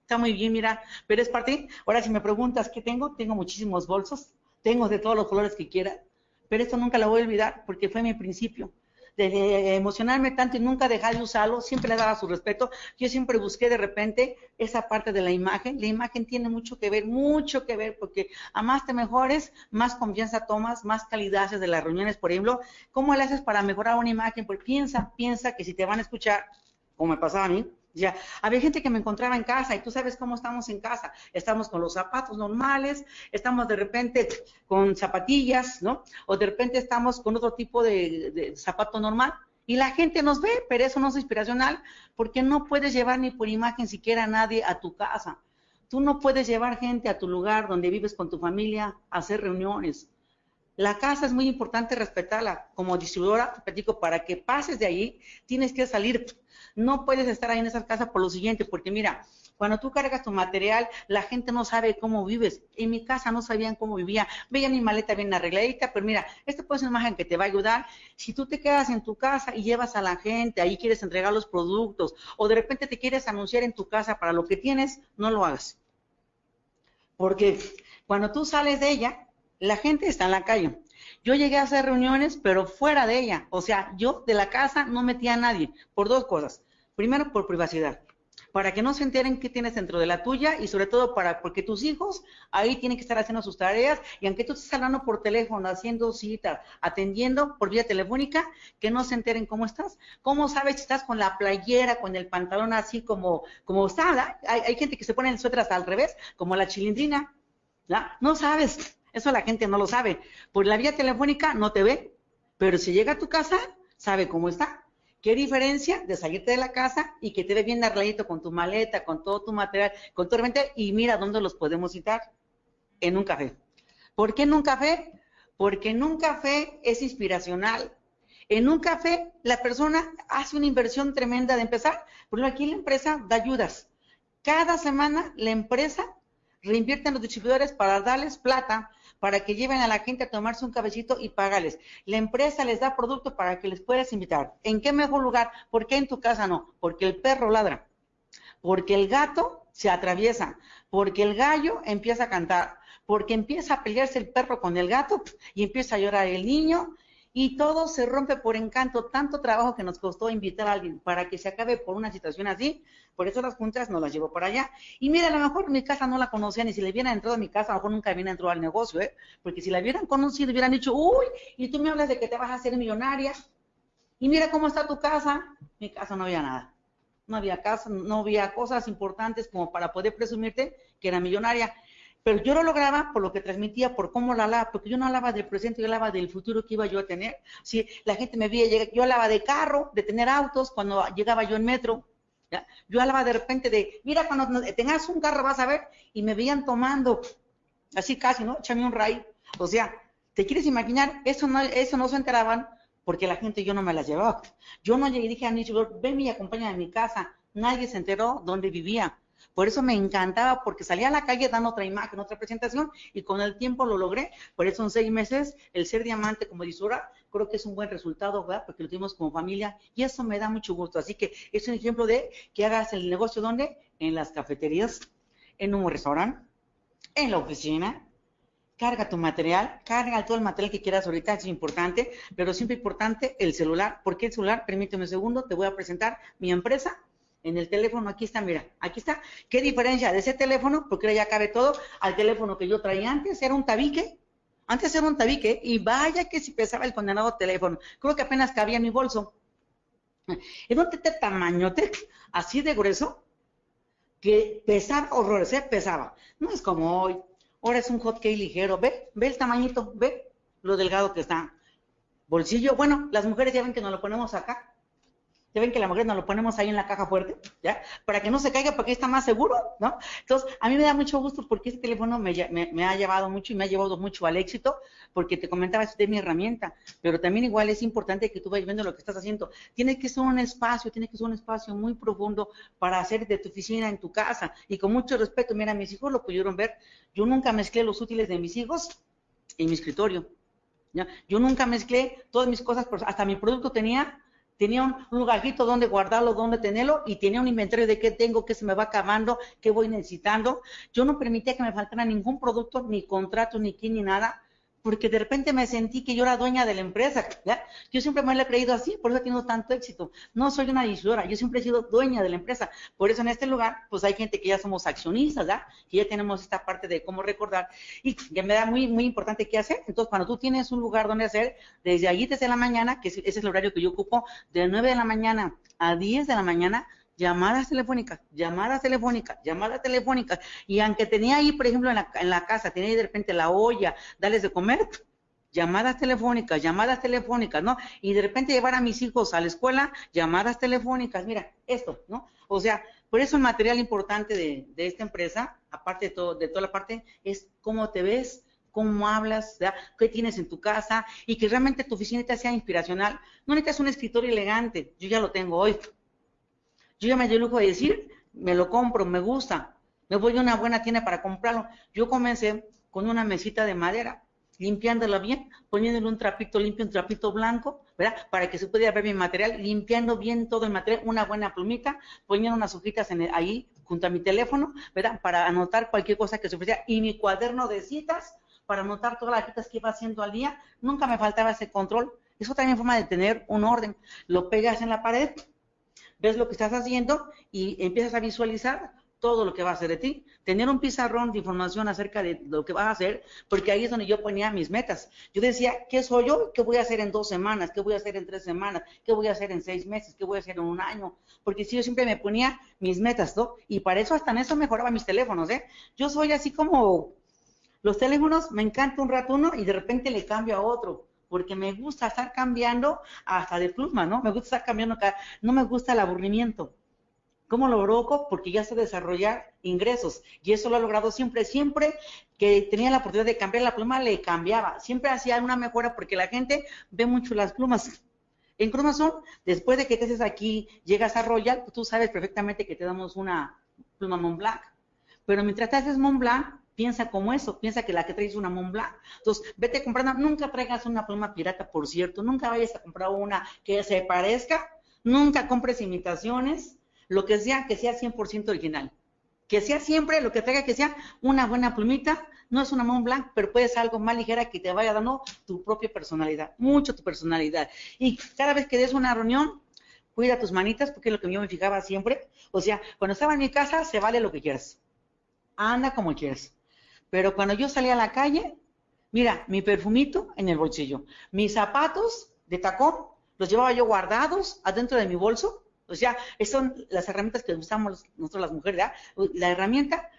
Está muy bien, mira, pero es parte. Ahora, si me preguntas qué tengo, tengo muchísimos bolsos, tengo de todos los colores que quiera, pero esto nunca lo voy a olvidar porque fue mi principio de emocionarme tanto y nunca dejar de usarlo, siempre le daba su respeto. Yo siempre busqué de repente esa parte de la imagen. La imagen tiene mucho que ver, mucho que ver, porque a más te mejores, más confianza tomas, más calidad haces de las reuniones, por ejemplo. ¿Cómo le haces para mejorar una imagen? Pues piensa, piensa que si te van a escuchar, como me pasaba a mí, ya, había gente que me encontraba en casa y tú sabes cómo estamos en casa. Estamos con los zapatos normales, estamos de repente con zapatillas, ¿no? O de repente estamos con otro tipo de, zapato normal. Y la gente nos ve, pero eso no es inspiracional porque no puedes llevar ni por imagen siquiera a nadie a tu casa. Tú no puedes llevar gente a tu lugar donde vives con tu familia a hacer reuniones. La casa es muy importante respetarla. Como distribuidora, te para que pases de ahí, tienes que salir no puedes estar ahí en esa casa por lo siguiente, porque mira, cuando tú cargas tu material, la gente no sabe cómo vives. En mi casa no sabían cómo vivía. Veía mi maleta bien arregladita, pero mira, esta puede ser una imagen que te va a ayudar. Si tú te quedas en tu casa y llevas a la gente, ahí quieres entregar los productos, o de repente te quieres anunciar en tu casa para lo que tienes, no lo hagas. Porque cuando tú sales de ella, la gente está en la calle. Yo llegué a hacer reuniones, pero fuera de ella. O sea, yo de la casa no metía a nadie, por dos cosas. Primero, por privacidad, para que no se enteren qué tienes dentro de la tuya y sobre todo para porque tus hijos ahí tienen que estar haciendo sus tareas y aunque tú estés hablando por teléfono, haciendo cita, atendiendo por vía telefónica, que no se enteren cómo estás. ¿Cómo sabes si estás con la playera, con el pantalón así como, como está? Hay, hay gente que se pone el suéter hasta al revés, como la chilindrina. ¿ya? No sabes. Eso la gente no lo sabe. Por la vía telefónica no te ve, pero si llega a tu casa, sabe cómo está. ¿Qué diferencia de salirte de la casa y que te ve bien arregladito con tu maleta, con todo tu material, con tu herramienta y mira dónde los podemos citar? En un café. ¿Por qué en un café? Porque en un café es inspiracional. En un café la persona hace una inversión tremenda de empezar. Por ejemplo, aquí la empresa da ayudas. Cada semana la empresa reinvierte en los distribuidores para darles plata para que lleven a la gente a tomarse un cabecito y págales. La empresa les da producto para que les puedas invitar. ¿En qué mejor lugar? ¿Por qué en tu casa no? Porque el perro ladra, porque el gato se atraviesa, porque el gallo empieza a cantar, porque empieza a pelearse el perro con el gato y empieza a llorar el niño y todo se rompe por encanto, tanto trabajo que nos costó invitar a alguien para que se acabe por una situación así, por eso las juntas no las llevo para allá. Y mira, a lo mejor mi casa no la conocían y si le hubieran entrado a mi casa, a lo mejor nunca hubieran entrado al negocio, ¿eh? Porque si la hubieran conocido, hubieran dicho, uy, y tú me hablas de que te vas a hacer millonaria, y mira cómo está tu casa. Mi casa no había nada. No había casa, no había cosas importantes como para poder presumirte que era millonaria pero yo lo lograba por lo que transmitía, por cómo la hablaba, porque yo no hablaba del presente, yo hablaba del futuro que iba yo a tener. Si la gente me veía yo hablaba de carro, de tener autos cuando llegaba yo en metro. Yo hablaba de repente de, mira, cuando tengas un carro vas a ver, y me veían tomando, así casi, ¿no? Échame un ray. O sea, ¿te quieres imaginar? Eso no, eso no se enteraban porque la gente yo no me las llevaba. Yo no llegué y dije a Nicho, ven y acompaña a mi casa. Nadie se enteró dónde vivía. Por eso me encantaba, porque salía a la calle dando otra imagen, otra presentación, y con el tiempo lo logré. Por eso en seis meses, el ser diamante como disura, creo que es un buen resultado, ¿verdad? Porque lo tuvimos como familia, y eso me da mucho gusto. Así que es un ejemplo de que hagas el negocio, ¿dónde? En las cafeterías, en un restaurante, en la oficina, carga tu material, carga todo el material que quieras ahorita, es importante, pero siempre importante el celular. ¿Por qué el celular? Permíteme un segundo, te voy a presentar mi empresa en el teléfono, aquí está, mira, aquí está. ¿Qué diferencia de ese teléfono, porque ya cabe todo, al teléfono que yo traía antes? Era un tabique. Antes era un tabique y vaya que si pesaba el condenado teléfono. Creo que apenas cabía en mi bolso. Era un tete tamañote, así de grueso, que pesaba horrores, ¿eh? pesaba. No es como hoy. Ahora es un hot cake ligero. Ve, ve el tamañito, ve lo delgado que está. Bolsillo, bueno, las mujeres ya ven que nos lo ponemos acá ya ven que la nos lo ponemos ahí en la caja fuerte, ¿ya? Para que no se caiga porque está más seguro, ¿no? Entonces, a mí me da mucho gusto porque este teléfono me, ha llevado mucho y me ha llevado mucho al éxito porque te comentaba, es de mi herramienta, pero también igual es importante que tú vayas viendo lo que estás haciendo. Tiene que ser un espacio, tiene que ser un espacio muy profundo para hacer de tu oficina en tu casa y con mucho respeto. Mira, mis hijos lo pudieron ver. Yo nunca mezclé los útiles de mis hijos en mi escritorio. Yo nunca mezclé todas mis cosas, hasta mi producto tenía tenía un lugarcito donde guardarlo, donde tenerlo y tenía un inventario de qué tengo, qué se me va acabando, qué voy necesitando. Yo no permitía que me faltara ningún producto, ni contrato, ni qué, ni nada, porque de repente me sentí que yo era dueña de la empresa. Yo siempre me lo he creído así, por eso he tenido tanto éxito. No soy una distribuidora, yo siempre he sido dueña de la empresa. Por eso en este lugar, pues hay gente que ya somos accionistas, ¿ya? que ya tenemos esta parte de cómo recordar y que me da muy, muy importante qué hacer. Entonces, cuando tú tienes un lugar donde hacer, desde allí, desde la mañana, que ese es el horario que yo ocupo, de 9 de la mañana a 10 de la mañana, llamadas telefónicas, llamadas telefónicas, llamadas telefónicas. Y aunque tenía ahí, por ejemplo, en la, en la casa, tenía ahí de repente la olla, darles de comer, llamadas telefónicas, llamadas telefónicas, ¿no? Y de repente llevar a mis hijos a la escuela, llamadas telefónicas, mira, esto, ¿no? O sea, por eso el material importante de, esta empresa, aparte de, todo, de toda la parte, es cómo te ves, cómo hablas, qué tienes en tu casa y que realmente tu oficina sea inspiracional. No necesitas un escritorio elegante, yo ya lo tengo hoy, yo ya me doy el lujo de decir, me lo compro, me gusta, me voy a una buena tienda para comprarlo. Yo comencé con una mesita de madera, limpiándola bien, poniéndole un trapito limpio, un trapito blanco, ¿verdad? Para que se pudiera ver mi material, limpiando bien todo el material, una buena plumita, poniendo unas hojitas en ahí junto a mi teléfono, ¿verdad? Para anotar cualquier cosa que se ofreciera y mi cuaderno de citas para anotar todas las citas que iba haciendo al día. Nunca me faltaba ese control. Eso también forma de tener un orden. Lo pegas en la pared, ves lo que estás haciendo y empiezas a visualizar todo lo que va a hacer de ti. Tener un pizarrón de información acerca de lo que vas a hacer, porque ahí es donde yo ponía mis metas. Yo decía, ¿qué soy yo? ¿Qué voy a hacer en dos semanas? ¿Qué voy a hacer en tres semanas? ¿Qué voy a hacer en seis meses? ¿Qué voy a hacer en un año? Porque si yo siempre me ponía mis metas, ¿no? Y para eso hasta en eso mejoraba mis teléfonos, ¿eh? Yo soy así como los teléfonos, me encanta un rato uno y de repente le cambio a otro porque me gusta estar cambiando hasta de pluma, ¿no? Me gusta estar cambiando, no me gusta el aburrimiento. ¿Cómo lo logro? Porque ya sé desarrollar ingresos y eso lo he logrado siempre, siempre que tenía la oportunidad de cambiar la pluma, le cambiaba, siempre hacía una mejora porque la gente ve mucho las plumas. En Chromazone, después de que te haces aquí, llegas a Royal, tú sabes perfectamente que te damos una pluma Montblanc. Pero mientras te haces Montblanc, piensa como eso, piensa que la que traes es una Mont Blanc. Entonces, vete comprando, nunca traigas una pluma pirata, por cierto, nunca vayas a comprar una que se parezca, nunca compres imitaciones, lo que sea, que sea 100% original. Que sea siempre, lo que traiga que sea una buena plumita, no es una Mont Blanc, pero puede ser algo más ligera que te vaya dando tu propia personalidad, mucho tu personalidad. Y cada vez que des una reunión, cuida tus manitas, porque es lo que yo me fijaba siempre. O sea, cuando estaba en mi casa, se vale lo que quieras. Anda como quieras. Pero cuando yo salía a la calle, mira, mi perfumito en el bolsillo, mis zapatos de tacón los llevaba yo guardados adentro de mi bolso. O sea, esas son las herramientas que usamos nosotros las mujeres, ¿verdad? La herramienta,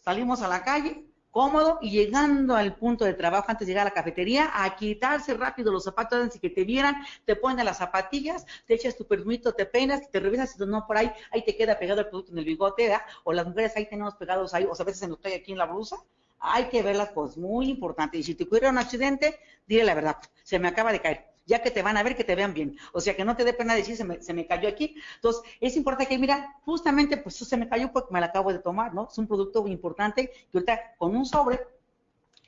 salimos a la calle, cómodo, y llegando al punto de trabajo, antes de llegar a la cafetería, a quitarse rápido los zapatos antes que te vieran, te ponen las zapatillas, te echas tu perfumito, te peinas, te revisas, y no por ahí, ahí te queda pegado el producto en el bigote. O las mujeres ahí tenemos pegados ahí, o a veces se nos trae aquí en la blusa, hay que ver las cosas, muy importante. Y si te ocurre un accidente, dile la verdad, se me acaba de caer, ya que te van a ver, que te vean bien. O sea, que no te dé pena decir, se me, cayó aquí. Entonces, es importante que, mira, justamente, pues se me cayó porque me la acabo de tomar, ¿no? Es un producto importante que ahorita con un sobre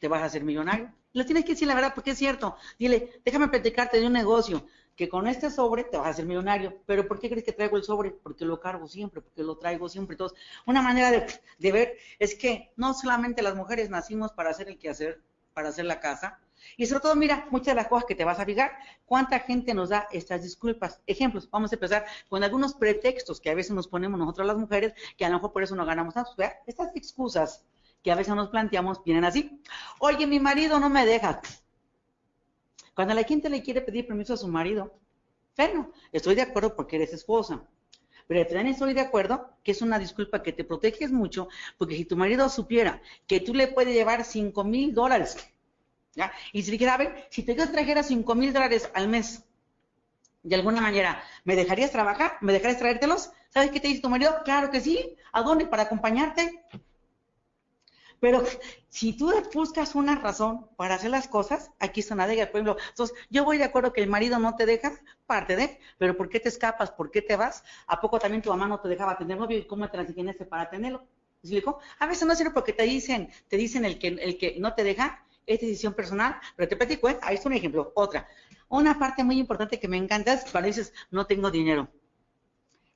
te vas a hacer millonario. Lo tienes que decir la verdad porque es cierto. Dile, déjame platicarte de un negocio que con este sobre te vas a hacer millonario. Pero ¿por qué crees que traigo el sobre? Porque lo cargo siempre, porque lo traigo siempre. Entonces, una manera de, ver es que no solamente las mujeres nacimos para hacer el quehacer, para hacer la casa, y sobre todo, mira, muchas de las cosas que te vas a fijar, cuánta gente nos da estas disculpas. Ejemplos, vamos a empezar con algunos pretextos que a veces nos ponemos nosotros las mujeres, que a lo mejor por eso no ganamos tanto. Estas excusas que a veces nos planteamos vienen así. Oye, mi marido no me deja. Cuando la gente le quiere pedir permiso a su marido, bueno, estoy de acuerdo porque eres esposa. Pero también estoy de acuerdo que es una disculpa que te proteges mucho, porque si tu marido supiera que tú le puedes llevar 5 mil dólares, ¿ya? Y si dijera, a ver, si te trajera 5 mil dólares al mes, de alguna manera, ¿me dejarías trabajar? ¿Me dejarías traértelos? ¿Sabes qué te dice tu marido? Claro que sí. ¿A dónde? Para acompañarte. Pero si tú buscas una razón para hacer las cosas, aquí está de por ejemplo. Entonces, yo voy de acuerdo que el marido no te deja, parte de, pero ¿por qué te escapas? ¿Por qué te vas? ¿A poco también tu mamá no te dejaba tener novio y cómo te para tenerlo? A veces no sirve porque te dicen, te dicen el que, el que no te deja, es decisión personal, pero te platico, ¿eh? ahí está un ejemplo. Otra, una parte muy importante que me encanta es cuando dices, no tengo dinero.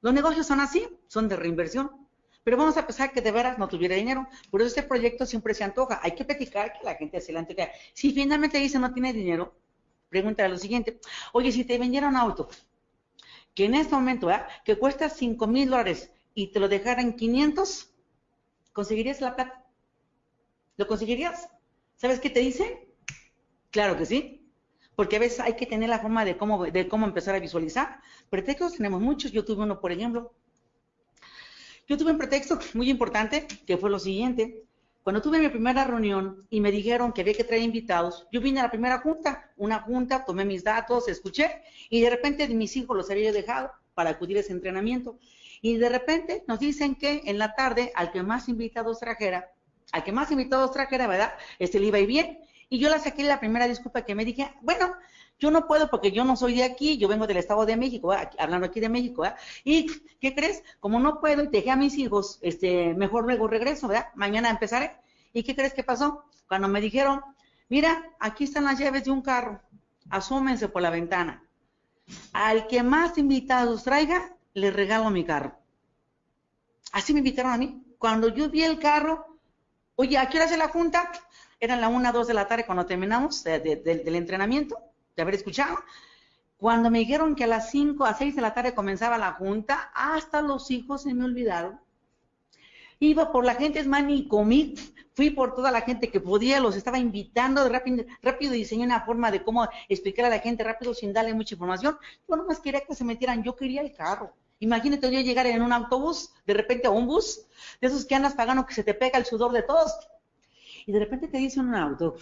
Los negocios son así, son de reinversión. Pero vamos a pensar que de veras no tuviera dinero. Por eso este proyecto siempre se antoja. Hay que platicar que la gente se le antoja. Si finalmente dice no tiene dinero, pregúntale lo siguiente. Oye, si te vendiera un auto, que en este momento, ¿verdad? que cuesta 5 mil dólares y te lo dejaran en 500, ¿conseguirías la plata? ¿Lo conseguirías? ¿Sabes qué te dicen? Claro que sí. Porque a veces hay que tener la forma de cómo, de cómo empezar a visualizar. Pretextos tenemos muchos. Yo tuve uno, por ejemplo, yo tuve un pretexto muy importante, que fue lo siguiente. Cuando tuve mi primera reunión y me dijeron que había que traer invitados, yo vine a la primera junta, una junta, tomé mis datos, escuché, y de repente mis hijos los había dejado para acudir a ese entrenamiento. Y de repente nos dicen que en la tarde, al que más invitados trajera, al que más invitados trajera, ¿verdad? Este le iba y bien. Y yo la saqué la primera disculpa que me dije, bueno, yo no puedo porque yo no soy de aquí, yo vengo del Estado de México, hablando aquí de México, ¿verdad? Y, ¿qué crees? Como no puedo y dejé a mis hijos, este, mejor luego regreso, ¿verdad? Mañana empezaré. ¿Y qué crees que pasó? Cuando me dijeron, mira, aquí están las llaves de un carro, asómense por la ventana. Al que más invitados traiga, le regalo mi carro. Así me invitaron a mí. Cuando yo vi el carro, oye, ¿a qué hora hace la junta? Eran la una, dos de la tarde cuando terminamos del entrenamiento de haber escuchado. Cuando me dijeron que a las 5 a 6 de la tarde comenzaba la junta, hasta los hijos se me olvidaron. Iba por la gente, es más, ni comí, fui por toda la gente que podía, los estaba invitando, rápido, rápido diseñé una forma de cómo explicar a la gente rápido sin darle mucha información. Yo nomás quería que se metieran, yo quería el carro. Imagínate yo llegar en un autobús, de repente a un bus, de esos que andas pagando que se te pega el sudor de todos. Y de repente te dice un auto,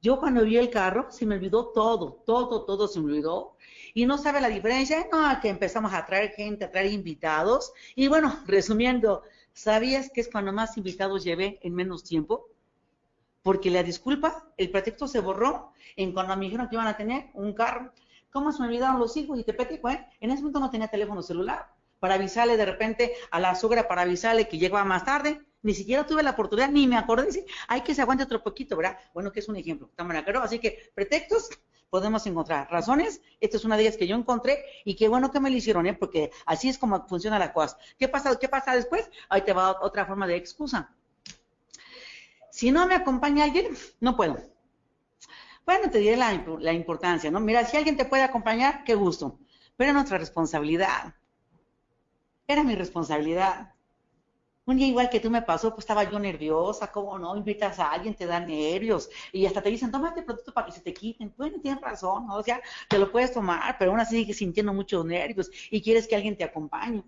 yo cuando vi el carro, se me olvidó todo, todo, todo se me olvidó. Y no sabe la diferencia, no, que empezamos a traer gente, a traer invitados. Y bueno, resumiendo, ¿sabías que es cuando más invitados llevé en menos tiempo? Porque la disculpa, el pretexto se borró en cuando me dijeron que iban a tener un carro. ¿Cómo se me olvidaron los hijos? Y te platico, ¿eh? En ese momento no tenía teléfono celular para avisarle de repente a la suegra, para avisarle que llegaba más tarde. Ni siquiera tuve la oportunidad, ni me acordé de decir, hay que se aguante otro poquito, ¿verdad? Bueno, que es un ejemplo. Claro, así que pretextos podemos encontrar. Razones, esta es una de ellas que yo encontré y qué bueno que me lo hicieron, ¿eh? Porque así es como funciona la cosa. ¿Qué pasa, qué pasa después? Ahí te va otra forma de excusa. Si no me acompaña alguien, no puedo. Bueno, te diré la, la importancia, ¿no? Mira, si alguien te puede acompañar, qué gusto. Pero es nuestra responsabilidad. Era mi responsabilidad. Un día igual que tú me pasó, pues estaba yo nerviosa, ¿cómo no? Invitas a alguien, te da nervios y hasta te dicen, tómate producto para que se te quiten. Bueno, tienes razón, ¿no? o sea, te lo puedes tomar, pero aún así sigues sintiendo muchos nervios y quieres que alguien te acompañe.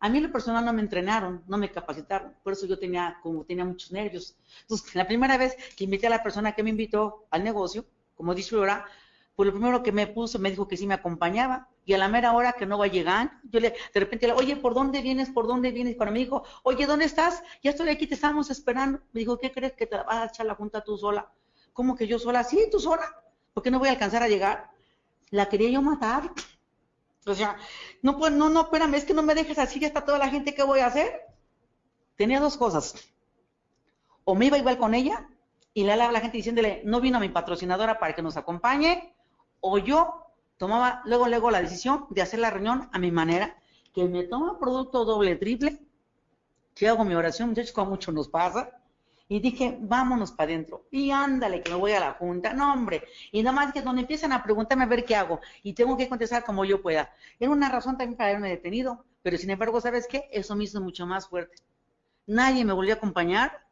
A mí en lo personal no me entrenaron, no me capacitaron, por eso yo tenía, como tenía muchos nervios. Entonces, la primera vez que invité a la persona que me invitó al negocio, como ahora, pues lo primero que me puso, me dijo que sí me acompañaba, y a la mera hora que no va a llegar, yo le, de repente le, oye, ¿por dónde vienes? ¿Por dónde vienes? Cuando me dijo, oye, ¿dónde estás? Ya estoy aquí, te estamos esperando. Me dijo, ¿qué crees que te vas a echar la junta tú sola? ¿Cómo que yo sola? Sí, tú sola. ¿Por qué no voy a alcanzar a llegar? La quería yo matar. O sea, no, pues, no, no, espérame, es que no me dejes así, ya está toda la gente, ¿qué voy a hacer? Tenía dos cosas. O me iba igual con ella, y le hablaba a la gente diciéndole, no vino mi patrocinadora para que nos acompañe, o yo tomaba luego, luego la decisión de hacer la reunión a mi manera, que me toma producto doble, triple, que hago mi oración, muchachos, como mucho nos pasa, y dije, vámonos para adentro, y ándale, que me voy a la junta, no hombre, y nada más que donde empiezan a preguntarme a ver qué hago, y tengo que contestar como yo pueda. Era una razón también para haberme detenido, pero sin embargo, ¿sabes qué? Eso me hizo mucho más fuerte. Nadie me volvió a acompañar,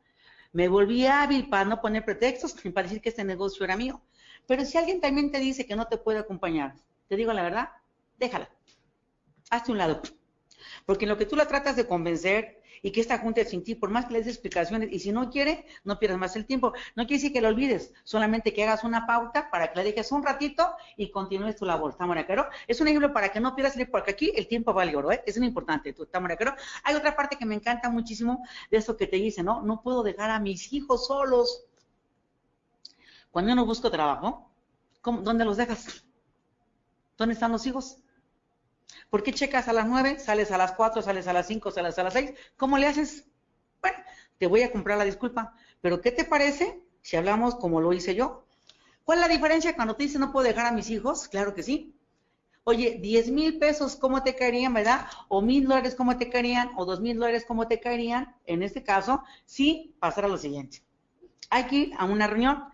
me volví hábil para no poner pretextos, para decir que este negocio era mío. Pero si alguien también te dice que no te puede acompañar, te digo la verdad, déjala. Hazte un lado. Porque en lo que tú la tratas de convencer y que esta junta sin ti, por más que le des explicaciones, y si no quiere, no pierdas más el tiempo. No quiere decir que lo olvides, solamente que hagas una pauta para que la dejes un ratito y continúes tu labor. ¿Está claro? Es un ejemplo para que no pierdas el porque aquí el tiempo vale oro, ¿eh? Es muy importante. ¿Está claro? Hay otra parte que me encanta muchísimo de eso que te dice, ¿no? No puedo dejar a mis hijos solos. Cuando no busco trabajo, ¿dónde los dejas? ¿Dónde están los hijos? ¿Por qué checas a las nueve, sales a las cuatro, sales a las cinco, sales a las seis? ¿Cómo le haces? Bueno, te voy a comprar la disculpa, pero ¿qué te parece si hablamos como lo hice yo? ¿Cuál es la diferencia cuando te dice no puedo dejar a mis hijos? Claro que sí. Oye, 10 mil pesos, ¿cómo te caerían, verdad? O mil dólares, ¿cómo te caerían? O dos mil dólares, ¿cómo te caerían? En este caso, sí, pasar lo siguiente. Hay que ir a una reunión.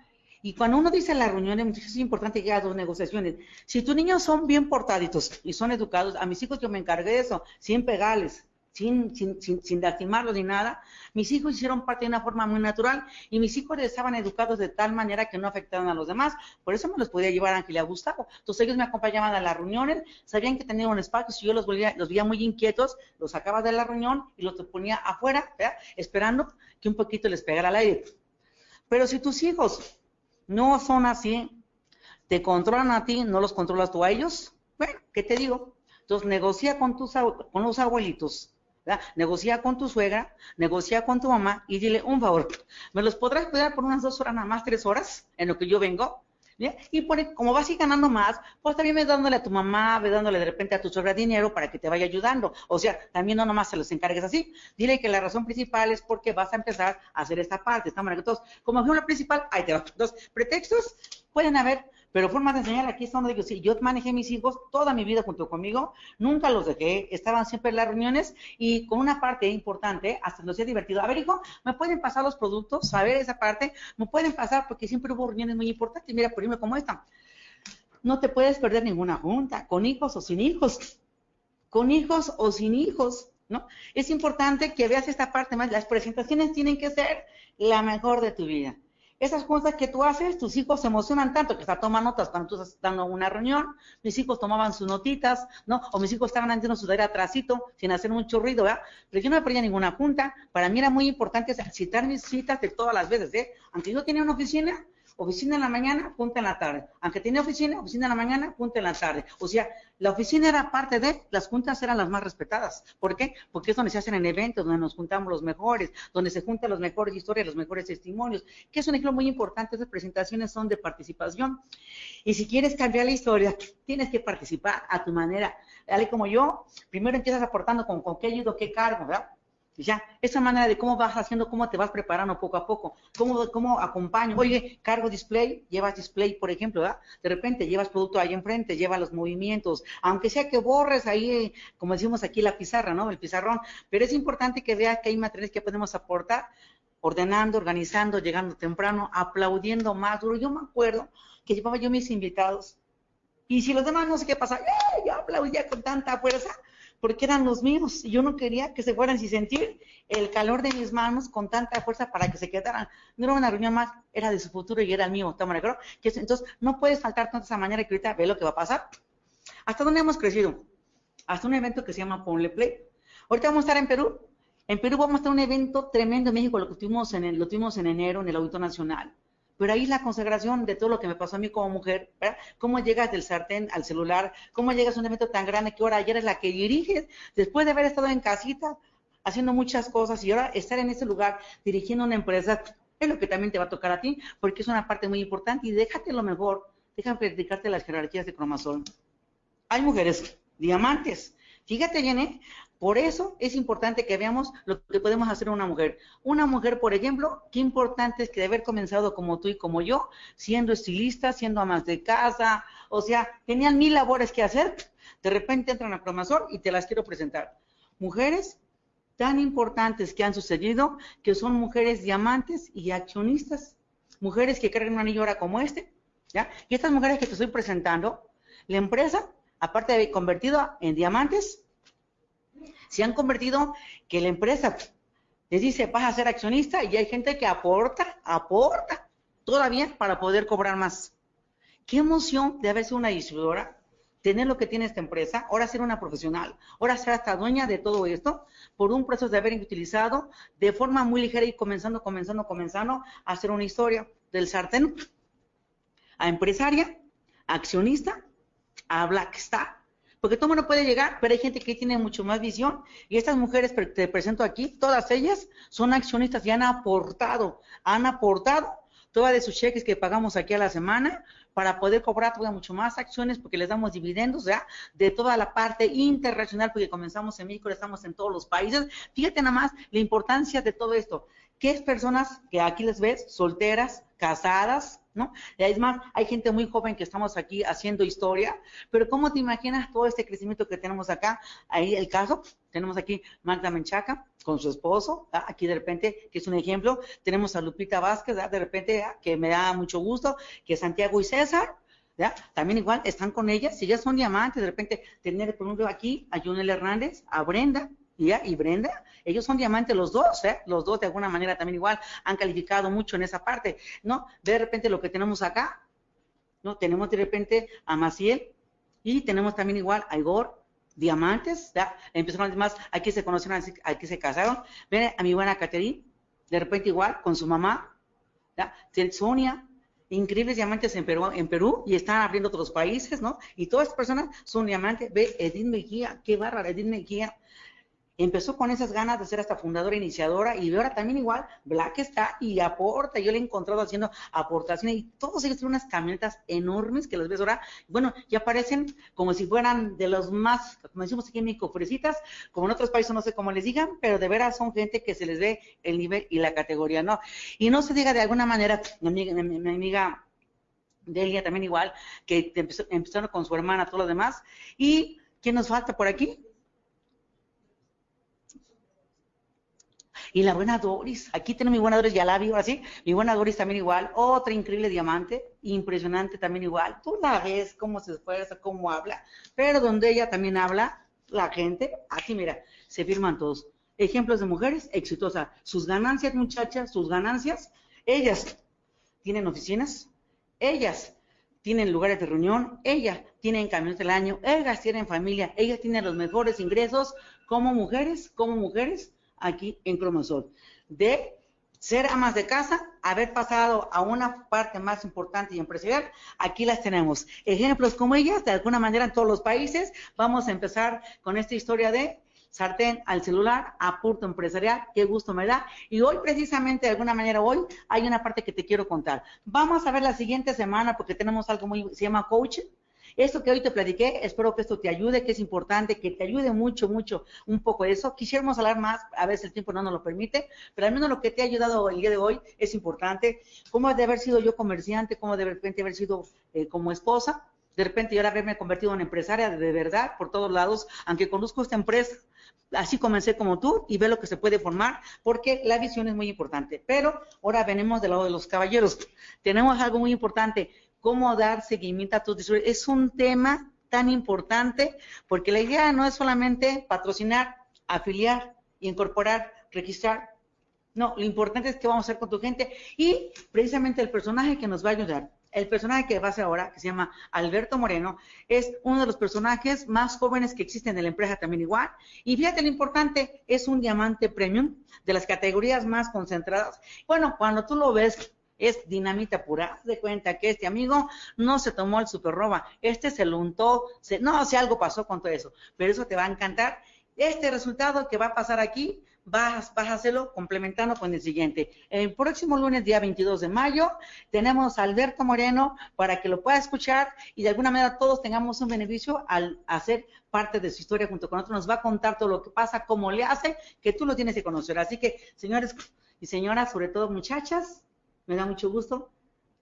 Y cuando uno dice la reunión, es importante que haga dos negociaciones. Si tus niños son bien portaditos y son educados, a mis hijos yo me encargué de eso, sin pegarles, sin, sin, sin, sin lastimarlos ni nada. Mis hijos hicieron parte de una forma muy natural y mis hijos estaban educados de tal manera que no afectaban a los demás. Por eso me los podía llevar a Ángel y a Gustavo. Entonces ellos me acompañaban a las reuniones, sabían que tenían un espacio, si yo los, volvía, los veía muy inquietos, los sacaba de la reunión y los ponía afuera, esperando que un poquito les pegara al aire. Pero si tus hijos no son así, te controlan a ti, no los controlas tú a ellos, bueno, ¿qué te digo? Entonces negocia con, tus, con los abuelitos, Negocia con tu suegra, negocia con tu mamá y dile un favor, ¿me los podrás cuidar por unas dos horas nada más, tres horas, en lo que yo vengo? Y por, como vas a ir ganando más, pues también ve dándole a tu mamá, ve dándole de repente a tu suegra dinero para que te vaya ayudando. O sea, también no nomás se los encargues así. Dile que la razón principal es porque vas a empezar a hacer esta parte, esta manera. Entonces, como ejemplo principal, ahí te va. Entonces, pretextos pueden haber, pero formas de enseñar, aquí es donde digo, sí, yo manejé mis hijos toda mi vida junto conmigo, nunca los dejé, estaban siempre en las reuniones y con una parte importante, hasta nos hacía divertido. A ver, hijo, ¿me pueden pasar los productos? A ver esa parte, ¿me pueden pasar? Porque siempre hubo reuniones muy importantes, mira, por como esta. No te puedes perder ninguna junta, con hijos o sin hijos, con hijos o sin hijos. ¿No? Es importante que veas esta parte más. Las presentaciones tienen que ser la mejor de tu vida. Esas cosas que tú haces, tus hijos se emocionan tanto que hasta toman notas cuando tú estás dando una reunión. Mis hijos tomaban sus notitas, ¿no? O mis hijos estaban haciendo su tarea atrásito, sin hacer mucho ruido, ¿verdad? Pero yo no perdía ninguna junta. Para mí era muy importante citar mis citas de todas las veces, ¿eh? Aunque yo tenía una oficina, oficina en la mañana, punta en la tarde. Aunque tenía oficina, oficina en la mañana, punta en la tarde. O sea, la oficina era parte de, las juntas eran las más respetadas. ¿Por qué? Porque es donde se hacen en eventos, donde nos juntamos los mejores, donde se juntan las mejores historias, los mejores testimonios, que es un ejemplo muy importante. Esas presentaciones son de participación. Y si quieres cambiar la historia, tienes que participar a tu manera. Dale como yo, primero empiezas aportando con, con qué ayudo, qué cargo, ¿verdad? Ya, esa manera de cómo vas haciendo, cómo te vas preparando poco a poco, cómo, cómo acompaño. Oye, cargo display, llevas display, por ejemplo, ¿verdad? De repente llevas producto ahí enfrente, lleva los movimientos, aunque sea que borres ahí, como decimos aquí, la pizarra, ¿no? El pizarrón, pero es importante que veas que hay materiales que podemos aportar, ordenando, organizando, llegando temprano, aplaudiendo más duro. Yo me acuerdo que llevaba yo mis invitados, y si los demás no sé qué pasa, ¡eh! yo aplaudía con tanta fuerza, porque eran los míos. Y yo no quería que se fueran sin sentir el calor de mis manos con tanta fuerza para que se quedaran. No era una reunión más, era de su futuro y era el mío. ¿Toma que Entonces, no puedes faltar tanto esa mañana que ahorita ve lo que va a pasar. ¿Hasta dónde hemos crecido? Hasta un evento que se llama Ponle Play. Ahorita vamos a estar en Perú. En Perú vamos a estar un evento tremendo en México, lo que tuvimos en, lo tuvimos en enero en el Auditorio Nacional pero ahí la consagración de todo lo que me pasó a mí como mujer, ¿verdad? Cómo llegas del sartén al celular, cómo llegas a un evento tan grande que ahora ayer es la que diriges, después de haber estado en casita haciendo muchas cosas y ahora estar en ese lugar dirigiendo una empresa, es lo que también te va a tocar a ti, porque es una parte muy importante y déjate lo mejor, déjame predicarte las jerarquías de cromasol. Hay mujeres diamantes, Fíjate, Jenny, por eso es importante que veamos lo que podemos hacer una mujer. Una mujer, por ejemplo, qué importante es que de haber comenzado como tú y como yo, siendo estilista, siendo amas de casa, o sea, tenían mil labores que hacer, de repente entran a Promazor y te las quiero presentar. Mujeres tan importantes que han sucedido, que son mujeres diamantes y accionistas, mujeres que cargan un anillo ahora como este, ¿ya? Y estas mujeres que te estoy presentando, la empresa, aparte de haber convertido en diamantes, se han convertido que la empresa les dice, vas a ser accionista y hay gente que aporta, aporta todavía para poder cobrar más. Qué emoción de haber sido una distribuidora, tener lo que tiene esta empresa, ahora ser una profesional, ahora ser hasta dueña de todo esto, por un proceso de haber utilizado de forma muy ligera y comenzando, comenzando, comenzando a hacer una historia del sartén a empresaria, accionista, a Black Star, porque todo mundo puede llegar, pero hay gente que tiene mucho más visión. Y estas mujeres que te presento aquí, todas ellas son accionistas y han aportado, han aportado todas sus cheques que pagamos aquí a la semana para poder cobrar todavía mucho más acciones porque les damos dividendos, ya, de toda la parte internacional, porque comenzamos en México, estamos en todos los países. Fíjate nada más la importancia de todo esto. ¿Qué es personas que aquí les ves, solteras, casadas, ¿no? Es más, hay gente muy joven que estamos aquí haciendo historia, pero ¿cómo te imaginas todo este crecimiento que tenemos acá? Ahí el caso, tenemos aquí Magda Menchaca con su esposo, aquí de repente, que es un ejemplo, tenemos a Lupita Vázquez, de repente, que me da mucho gusto, que Santiago y César, ¿Ya? También igual están con ellas, si ya son diamantes, de repente tener, por ejemplo, aquí a Junel Hernández, a Brenda, ¿ya? y Brenda, ellos son diamantes los dos, ¿eh? los dos de alguna manera también igual han calificado mucho en esa parte, ¿no? De repente lo que tenemos acá, ¿no? Tenemos de repente a Maciel y tenemos también igual a Igor, diamantes, ¿ya? Empezaron más, aquí se conocieron, aquí se casaron, ven a mi buena Caterine, de repente igual con su mamá, ¿ya? Sonia, increíbles diamantes en Perú, en Perú y están abriendo otros países, ¿no? Y todas estas personas son diamantes. Ve, Edith Mejía, qué bárbara, Edith Mejía. Empezó con esas ganas de ser hasta fundadora, iniciadora, y ahora también igual, Black está y aporta. Yo le he encontrado haciendo aportaciones, y todos ellos tienen unas camionetas enormes que las ves ahora. Bueno, ya parecen como si fueran de los más, como decimos aquí en México, fresitas, como en otros países, no sé cómo les digan, pero de veras son gente que se les ve el nivel y la categoría, ¿no? Y no se diga de alguna manera, mi amiga, mi, amiga Delia también igual, que empezó, empezaron con su hermana, todo lo demás. ¿Y quién nos falta por aquí? Y la buena Doris, aquí tengo mi buena Doris, ya la vi, así, mi buena Doris también igual, otra increíble diamante, impresionante también igual, tú la ves cómo se esfuerza, cómo habla, pero donde ella también habla, la gente, aquí mira, se firman todos. Ejemplos de mujeres exitosas, sus ganancias muchachas, sus ganancias, ellas tienen oficinas, ellas tienen lugares de reunión, ellas tienen camiones del año, ellas tienen familia, ellas tienen los mejores ingresos como mujeres, como mujeres, aquí en Cromosol. De ser amas de casa, haber pasado a una parte más importante y empresarial, aquí las tenemos. Ejemplos como ellas, de alguna manera en todos los países. Vamos a empezar con esta historia de sartén al celular, a punto empresarial, qué gusto me da. Y hoy precisamente, de alguna manera, hoy hay una parte que te quiero contar. Vamos a ver la siguiente semana porque tenemos algo muy, se llama coaching esto que hoy te platiqué, espero que esto te ayude, que es importante, que te ayude mucho, mucho, un poco de eso. Quisiéramos hablar más, a veces el tiempo no nos lo permite, pero al menos lo que te ha ayudado el día de hoy es importante. ¿Cómo de haber sido yo comerciante? ¿Cómo de repente haber sido eh, como esposa? De repente yo ahora haberme convertido en empresaria de verdad por todos lados, aunque conozco esta empresa, así comencé como tú y ve lo que se puede formar, porque la visión es muy importante. Pero ahora venimos del lado de los caballeros. Tenemos algo muy importante cómo dar seguimiento a tus distribuidores. Es un tema tan importante porque la idea no es solamente patrocinar, afiliar, incorporar, registrar. No, lo importante es qué vamos a hacer con tu gente y precisamente el personaje que nos va a ayudar. El personaje que va a ser ahora, que se llama Alberto Moreno, es uno de los personajes más jóvenes que existen en la empresa también igual. Y fíjate lo importante, es un diamante premium de las categorías más concentradas. Bueno, cuando tú lo ves es dinamita pura. Haz de cuenta que este amigo no se tomó el super roba, este se lo untó, no, si algo pasó con todo eso, pero eso te va a encantar. Este resultado que va a pasar aquí, vas, vas a hacerlo complementando con el siguiente. El próximo lunes, día 22 de mayo, tenemos a Alberto Moreno para que lo pueda escuchar y de alguna manera todos tengamos un beneficio al hacer parte de su historia junto con otros. Nos va a contar todo lo que pasa, cómo le hace, que tú lo tienes que conocer. Así que, señores y señoras, sobre todo muchachas, me da mucho gusto.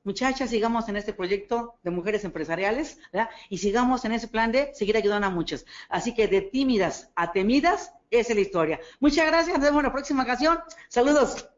Muchachas, sigamos en este proyecto de mujeres empresariales ¿verdad? y sigamos en ese plan de seguir ayudando a muchas. Así que de tímidas a temidas, es la historia. Muchas gracias, nos vemos en la próxima ocasión. Saludos.